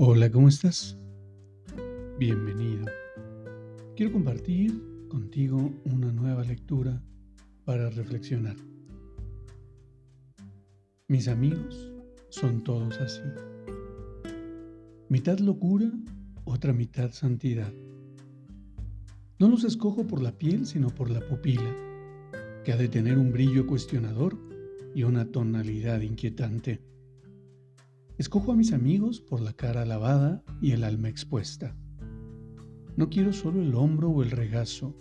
Hola, ¿cómo estás? Bienvenido. Quiero compartir contigo una nueva lectura para reflexionar. Mis amigos son todos así. Mitad locura, otra mitad santidad. No los escojo por la piel, sino por la pupila, que ha de tener un brillo cuestionador y una tonalidad inquietante. Escojo a mis amigos por la cara lavada y el alma expuesta. No quiero solo el hombro o el regazo,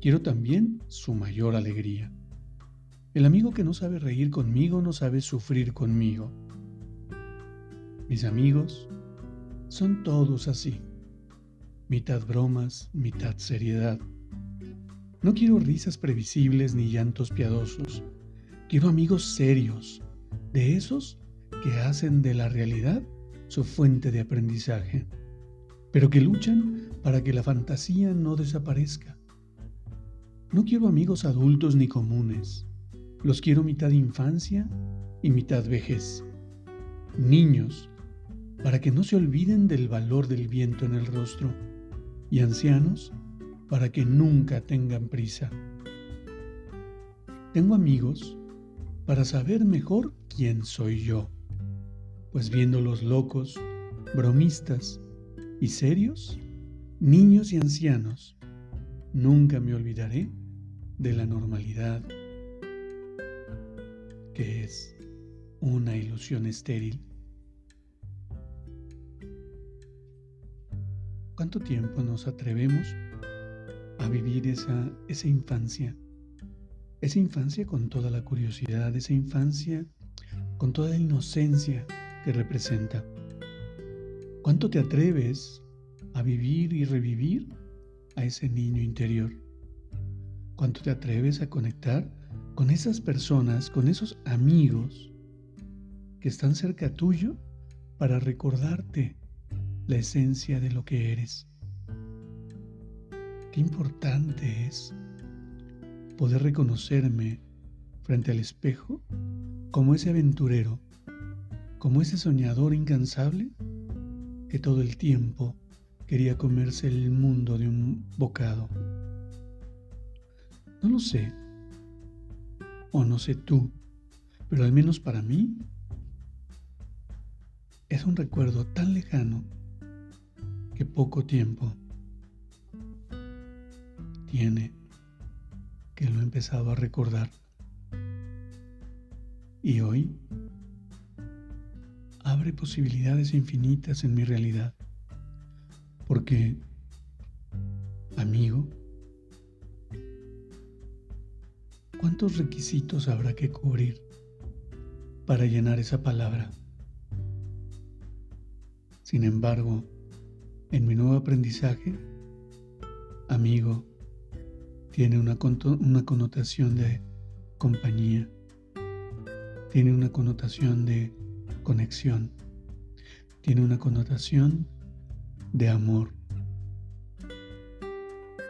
quiero también su mayor alegría. El amigo que no sabe reír conmigo no sabe sufrir conmigo. Mis amigos son todos así, mitad bromas, mitad seriedad. No quiero risas previsibles ni llantos piadosos, quiero amigos serios, de esos que hacen de la realidad su fuente de aprendizaje, pero que luchan para que la fantasía no desaparezca. No quiero amigos adultos ni comunes, los quiero mitad infancia y mitad vejez. Niños, para que no se olviden del valor del viento en el rostro, y ancianos, para que nunca tengan prisa. Tengo amigos para saber mejor quién soy yo pues viéndolos locos, bromistas y serios, niños y ancianos, nunca me olvidaré de la normalidad que es una ilusión estéril. ¿Cuánto tiempo nos atrevemos a vivir esa, esa infancia? Esa infancia con toda la curiosidad, esa infancia con toda la inocencia que representa. ¿Cuánto te atreves a vivir y revivir a ese niño interior? ¿Cuánto te atreves a conectar con esas personas, con esos amigos que están cerca tuyo para recordarte la esencia de lo que eres? Qué importante es poder reconocerme frente al espejo como ese aventurero como ese soñador incansable que todo el tiempo quería comerse el mundo de un bocado. No lo sé, o no sé tú, pero al menos para mí es un recuerdo tan lejano que poco tiempo tiene que lo he empezado a recordar. Y hoy abre posibilidades infinitas en mi realidad. Porque, amigo, ¿cuántos requisitos habrá que cubrir para llenar esa palabra? Sin embargo, en mi nuevo aprendizaje, amigo tiene una, una connotación de compañía, tiene una connotación de conexión, tiene una connotación de amor.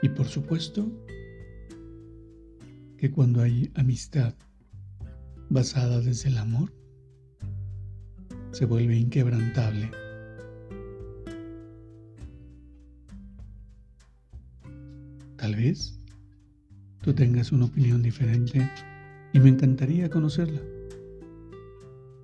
Y por supuesto que cuando hay amistad basada desde el amor, se vuelve inquebrantable. Tal vez tú tengas una opinión diferente y me encantaría conocerla.